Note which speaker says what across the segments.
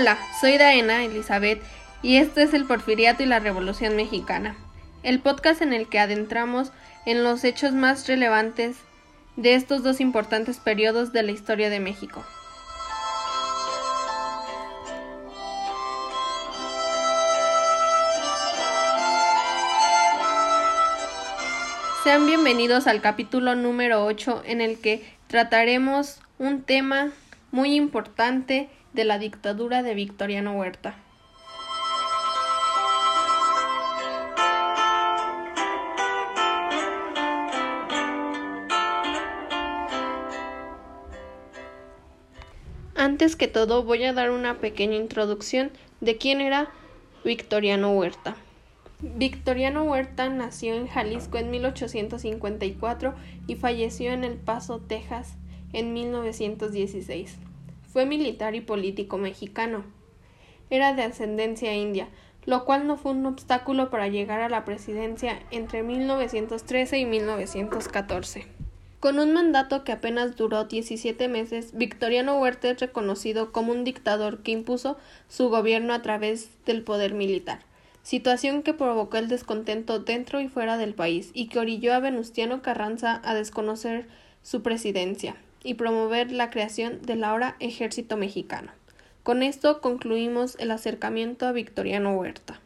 Speaker 1: Hola, soy Daena Elizabeth y este es el Porfiriato y la Revolución Mexicana, el podcast en el que adentramos en los hechos más relevantes de estos dos importantes periodos de la historia de México. Sean bienvenidos al capítulo número 8 en el que trataremos un tema muy importante de la dictadura de Victoriano Huerta. Antes que todo voy a dar una pequeña introducción de quién era Victoriano Huerta. Victoriano Huerta nació en Jalisco en 1854 y falleció en El Paso, Texas, en 1916. Fue militar y político mexicano. Era de ascendencia india, lo cual no fue un obstáculo para llegar a la presidencia entre 1913 y 1914. Con un mandato que apenas duró 17 meses, Victoriano Huerta es reconocido como un dictador que impuso su gobierno a través del poder militar situación que provocó el descontento dentro y fuera del país y que orilló a Venustiano Carranza a desconocer su presidencia y promover la creación del ahora ejército mexicano. Con esto concluimos el acercamiento a Victoriano Huerta.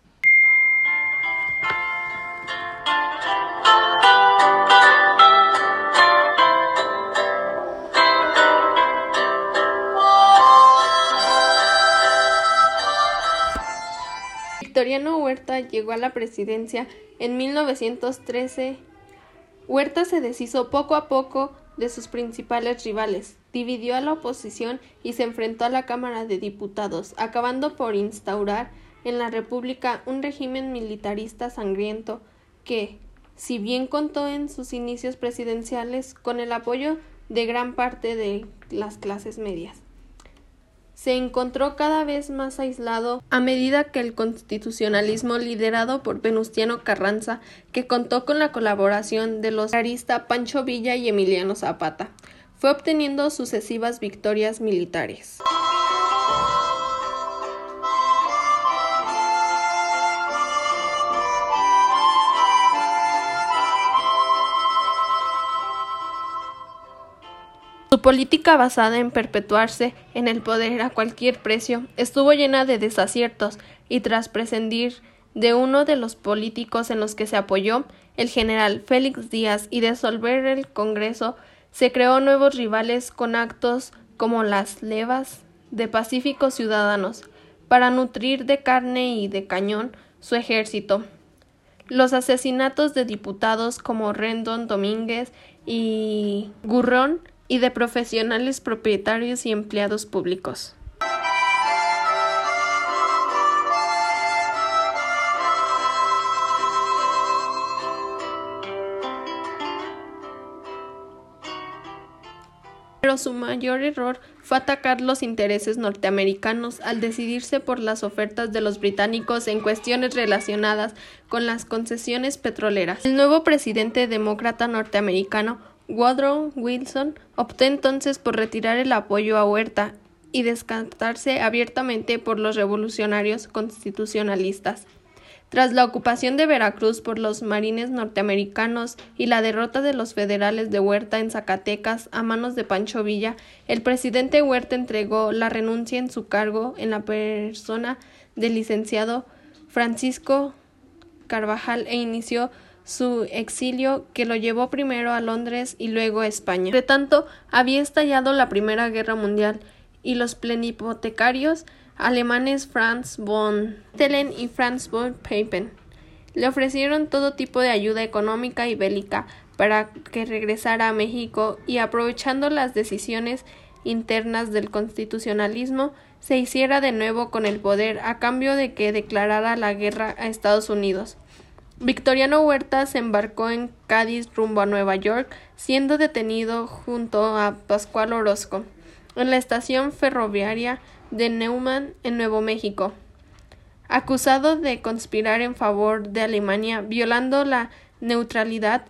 Speaker 1: Victoriano Huerta llegó a la presidencia en 1913. Huerta se deshizo poco a poco de sus principales rivales, dividió a la oposición y se enfrentó a la Cámara de Diputados, acabando por instaurar en la República un régimen militarista sangriento que, si bien contó en sus inicios presidenciales con el apoyo de gran parte de las clases medias se encontró cada vez más aislado a medida que el constitucionalismo liderado por Venustiano Carranza, que contó con la colaboración de los arista Pancho Villa y Emiliano Zapata, fue obteniendo sucesivas victorias militares. Su política basada en perpetuarse en el poder a cualquier precio estuvo llena de desaciertos y tras prescindir de uno de los políticos en los que se apoyó, el general Félix Díaz, y disolver el Congreso, se creó nuevos rivales con actos como las levas de pacíficos ciudadanos para nutrir de carne y de cañón su ejército. Los asesinatos de diputados como Rendón Domínguez y Gurrón y de profesionales propietarios y empleados públicos. Pero su mayor error fue atacar los intereses norteamericanos al decidirse por las ofertas de los británicos en cuestiones relacionadas con las concesiones petroleras. El nuevo presidente demócrata norteamericano Woodrow Wilson optó entonces por retirar el apoyo a Huerta y descartarse abiertamente por los revolucionarios constitucionalistas. Tras la ocupación de Veracruz por los marines norteamericanos y la derrota de los federales de Huerta en Zacatecas a manos de Pancho Villa, el presidente Huerta entregó la renuncia en su cargo en la persona del licenciado Francisco Carvajal e inició su exilio que lo llevó primero a Londres y luego a España. Entre tanto, había estallado la Primera Guerra Mundial y los plenipotecarios alemanes Franz von Telen y Franz von Papen le ofrecieron todo tipo de ayuda económica y bélica para que regresara a México y aprovechando las decisiones internas del constitucionalismo se hiciera de nuevo con el poder a cambio de que declarara la guerra a Estados Unidos. Victoriano Huerta se embarcó en Cádiz rumbo a Nueva York, siendo detenido junto a Pascual Orozco en la estación ferroviaria de Neumann en Nuevo México, acusado de conspirar en favor de Alemania, violando la neutralidad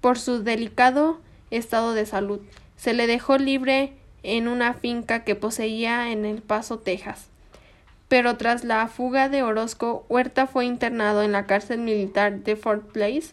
Speaker 1: por su delicado estado de salud. Se le dejó libre en una finca que poseía en El Paso, Texas. Pero tras la fuga de Orozco, Huerta fue internado en la cárcel militar de Fort Place,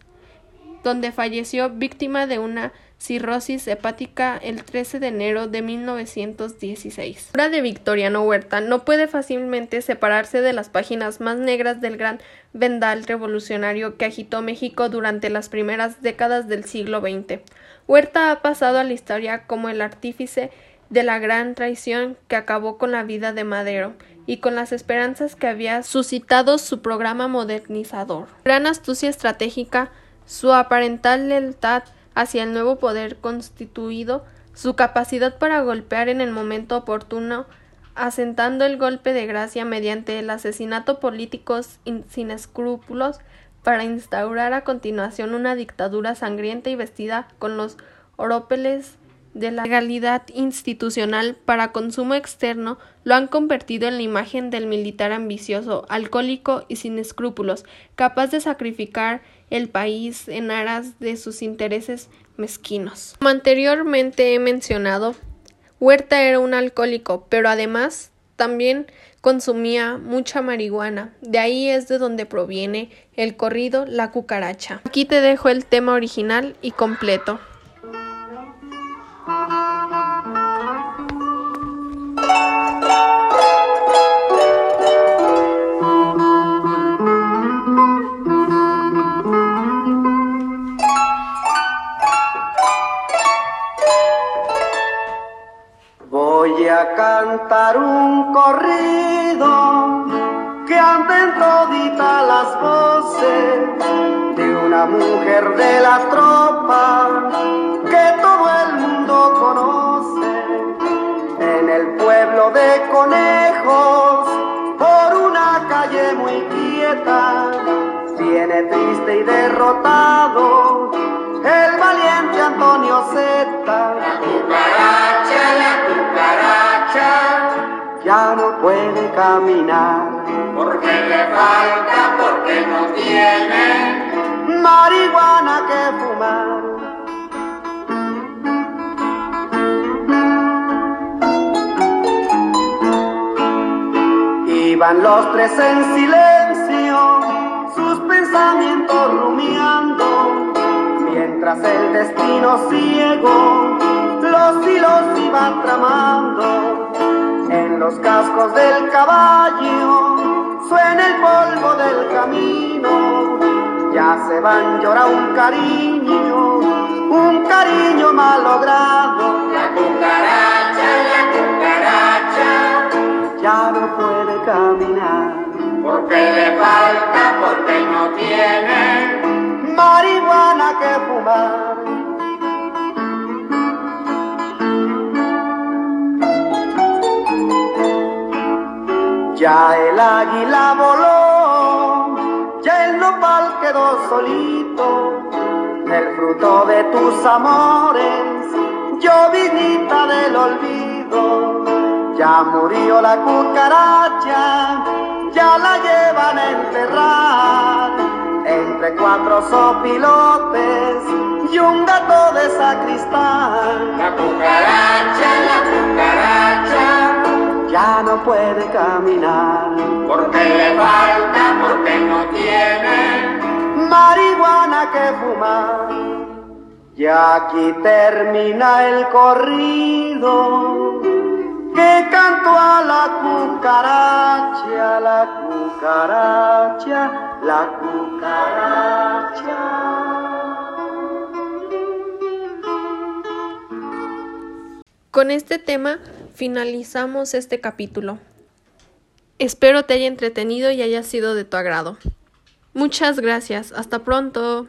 Speaker 1: donde falleció víctima de una cirrosis hepática el 13 de enero de 1916. La de Victoriano Huerta no puede fácilmente separarse de las páginas más negras del gran vendal revolucionario que agitó México durante las primeras décadas del siglo XX. Huerta ha pasado a la historia como el artífice de la gran traición que acabó con la vida de Madero y con las esperanzas que había suscitado su programa modernizador. Gran astucia estratégica, su aparental lealtad hacia el nuevo poder constituido, su capacidad para golpear en el momento oportuno, asentando el golpe de gracia mediante el asesinato políticos sin escrúpulos para instaurar a continuación una dictadura sangrienta y vestida con los orópeles de la legalidad institucional para consumo externo lo han convertido en la imagen del militar ambicioso, alcohólico y sin escrúpulos, capaz de sacrificar el país en aras de sus intereses mezquinos. Como anteriormente he mencionado, Huerta era un alcohólico, pero además también consumía mucha marihuana. De ahí es de donde proviene el corrido La cucaracha. Aquí te dejo el tema original y completo.
Speaker 2: Voy a cantar un corrido que anden toditas las voces de una mujer de la tropa que todo el mundo conoce en el pueblo de conejos por una calle muy quieta. Viene triste y derrotado el valiente Antonio Zeta ya no puede caminar.
Speaker 3: Porque le falta, porque no tiene
Speaker 2: marihuana que fumar. Iban los tres en silencio, sus pensamientos rumiando, mientras el destino ciego los hilos iba tramando los cascos del caballo suena el polvo del camino. Ya se van, llora un cariño, un cariño malogrado.
Speaker 3: La cucaracha, la cucaracha,
Speaker 2: ya no puede caminar.
Speaker 3: porque le falta, porque no tiene
Speaker 2: Marihuana que fumar. Ya el águila voló, ya el nopal quedó solito, el fruto de tus amores, llovinita del olvido. Ya murió la cucaracha, ya la llevan a enterrar, entre cuatro sopilotes y un gato de sacristán.
Speaker 3: la cucaracha, la cucaracha,
Speaker 2: Ya no puede caminar.
Speaker 3: porque le falta, porque no tiene
Speaker 2: marihuana que fumar. Y aquí termina el corrido que cantó a la cucaracha, la cucaracha, la cucaracha.
Speaker 1: Con este tema finalizamos este capítulo. Espero te haya entretenido y haya sido de tu agrado. Muchas gracias. Hasta pronto.